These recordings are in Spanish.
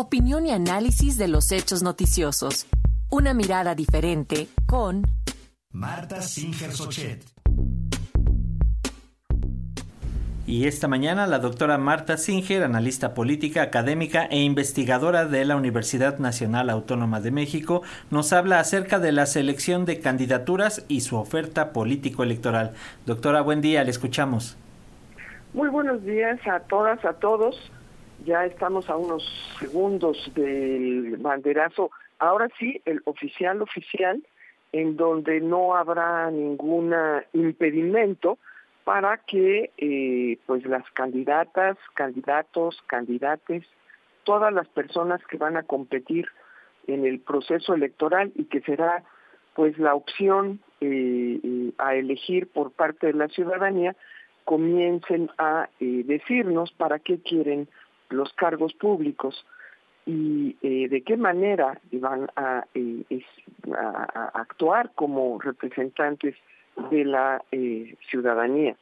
Opinión y análisis de los hechos noticiosos. Una mirada diferente con Marta Singer Sochet. Y esta mañana la doctora Marta Singer, analista política, académica e investigadora de la Universidad Nacional Autónoma de México, nos habla acerca de la selección de candidaturas y su oferta político-electoral. Doctora, buen día, le escuchamos. Muy buenos días a todas, a todos. Ya estamos a unos segundos del banderazo. Ahora sí, el oficial oficial, en donde no habrá ningún impedimento para que eh, pues las candidatas, candidatos, candidates, todas las personas que van a competir en el proceso electoral y que será pues la opción eh, eh, a elegir por parte de la ciudadanía, comiencen a decirnos para qué quieren los cargos públicos y de qué manera van a, a actuar como representantes de la eh, ciudadanía.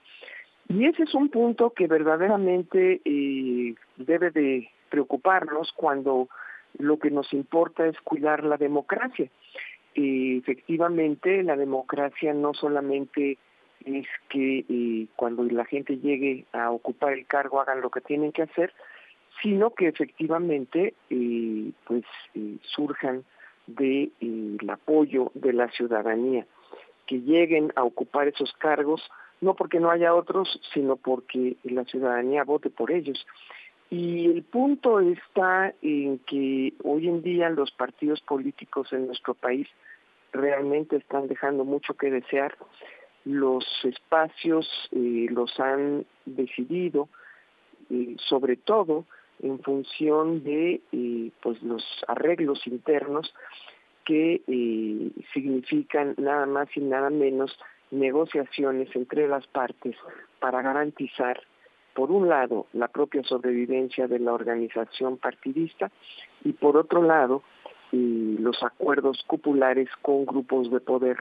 Y ese es un punto que verdaderamente eh, debe de preocuparnos cuando lo que nos importa es cuidar la democracia. Eh, efectivamente, la democracia no solamente es que cuando la gente llegue a ocupar el cargo hagan lo que tienen que hacer, sino que efectivamente pues surjan del de, apoyo de la ciudadanía que lleguen a ocupar esos cargos, no porque no haya otros, sino porque la ciudadanía vote por ellos. Y el punto está en que hoy en día los partidos políticos en nuestro país realmente están dejando mucho que desear. Los espacios eh, los han decidido, eh, sobre todo en función de eh, pues los arreglos internos que eh, significan nada más y nada menos negociaciones entre las partes para garantizar, por un lado, la propia sobrevivencia de la organización partidista y por otro lado, eh, los acuerdos cupulares con grupos de poder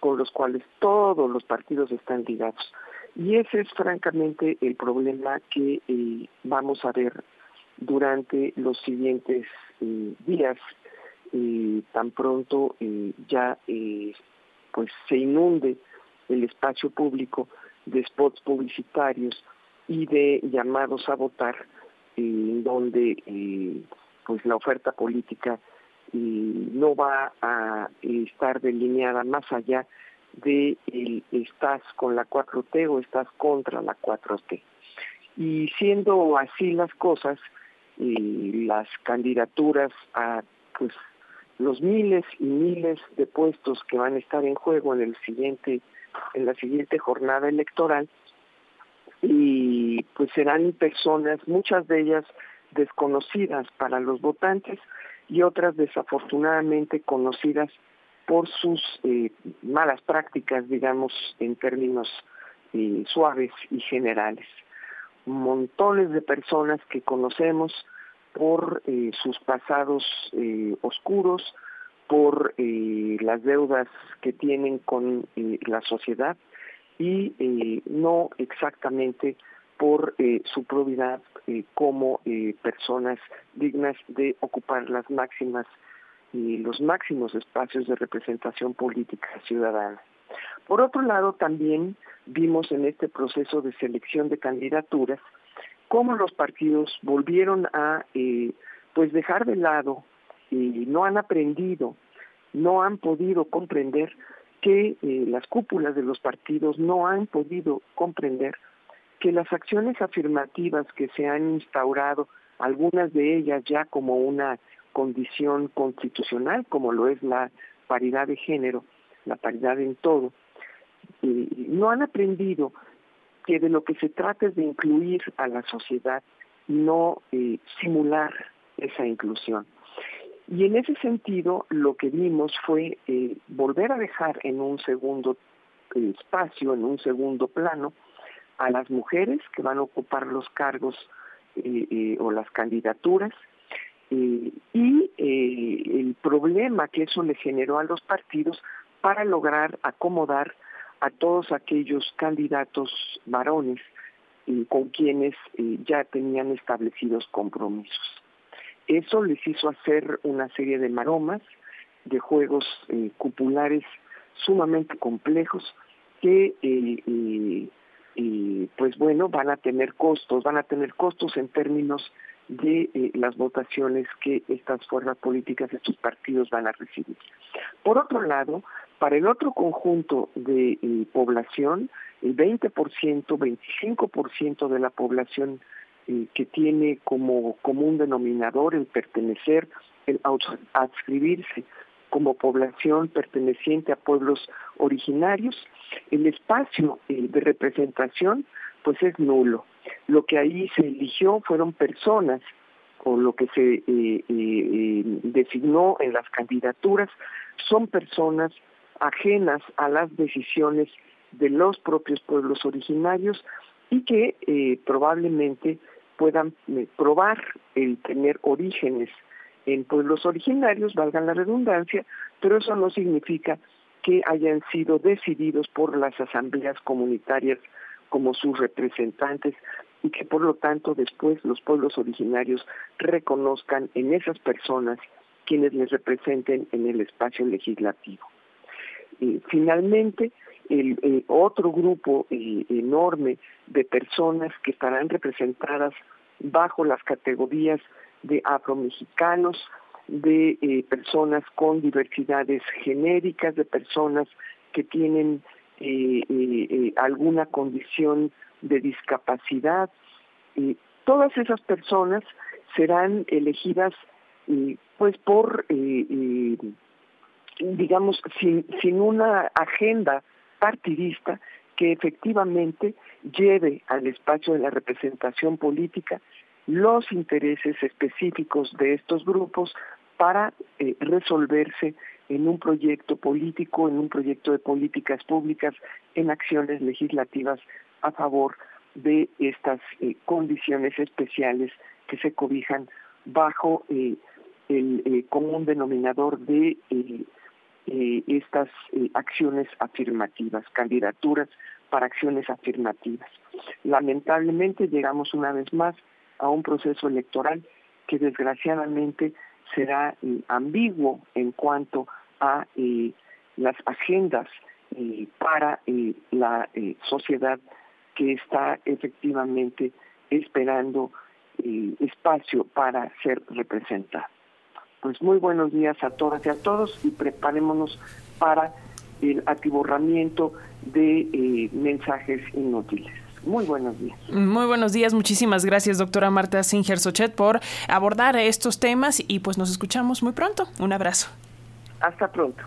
con los cuales todos los partidos están ligados. Y ese es francamente el problema que vamos a ver durante los siguientes días tan pronto eh, ya eh, pues se inunde el espacio público de spots publicitarios y de llamados a votar en donde eh, pues la oferta política no va a estar delineada más allá de el estás con la 4T o estás contra la 4T. Y siendo así las cosas, las candidaturas a pues los miles y miles de puestos que van a estar en juego en el siguiente en la siguiente jornada electoral. Y pues serán personas muchas de ellas desconocidas para los votantes y otras desafortunadamente conocidas por sus eh, malas prácticas digamos en términos eh, suaves y generales montones de personas que conocemos por eh, sus pasados eh, oscuros, por eh, las deudas que tienen con la sociedad y no exactamente por su probidad como personas dignas de ocupar las máximas y los máximos espacios de representación política ciudadana. Por otro lado, también vimos en este proceso de selección de candidaturas cómo los partidos volvieron a eh, pues dejar de lado y no han aprendido, no han podido comprender que eh, las cúpulas de los partidos no han podido comprender que las acciones afirmativas que se han instaurado, algunas de ellas ya como una condición constitucional, como lo es la paridad de género, la paridad en todo, no han aprendido que de lo que se trata es de incluir a la sociedad, no eh, simular esa inclusión. Y en ese sentido, lo que vimos fue eh, volver a dejar en un segundo eh, espacio, en un segundo plano, a las mujeres que van a ocupar los cargos o las candidaturas, y el problema que eso le generó a los partidos para lograr acomodar a todos aquellos candidatos varones eh, con quienes eh, ya tenían establecidos compromisos. Eso les hizo hacer una serie de maromas, de juegos eh, cupulares sumamente complejos que eh, pues bueno van a tener costos, van a tener costos en términos de eh, las votaciones que estas fuerzas políticas, estos partidos van a recibir. Por otro lado, para el otro conjunto de eh, población, el 20%, 25% de la población eh, que tiene como común denominador el pertenecer, el adscribirse como población perteneciente a pueblos originarios, el espacio de representación pues es nulo. Lo que ahí se eligió fueron personas, o lo que se eh, eh, eh, designó en las candidaturas, son personas ajenas a las decisiones de los propios pueblos originarios y que probablemente puedan probar el tener orígenes en pueblos originarios, valga la redundancia, pero eso no significa que hayan sido decididos por las asambleas comunitarias como sus representantes y que por lo tanto después los pueblos originarios reconozcan en esas personas quienes les representen en el espacio legislativo. finalmente, el, otro grupo eh, enorme de personas que estarán representadas bajo las categorías de afromexicanos, de eh, personas con diversidades genéricas, de personas que tienen eh, eh, eh, alguna condición de discapacidad. todas esas personas serán elegidas pues por, digamos, sin, sin una agenda partidista que efectivamente lleve al espacio de la representación política los intereses específicos de estos grupos para resolverse en un proyecto político, en un proyecto de políticas públicas, en acciones legislativas a favor de estas eh, condiciones especiales que se cobijan bajo eh, el eh, común denominador de estas acciones afirmativas, candidaturas para acciones afirmativas. Lamentablemente llegamos una vez más a un proceso electoral que desgraciadamente será eh, ambiguo en cuanto a eh, las agendas eh, para la sociedad que está efectivamente esperando espacio para ser representada. Pues muy buenos días a todas y a todos y preparémonos para el atiborramiento de mensajes inútiles. Muy buenos días. Muy buenos días. Muchísimas gracias, doctora Marta Singer Sochet, por abordar estos temas y pues nos escuchamos muy pronto. Un abrazo. Hasta pronto.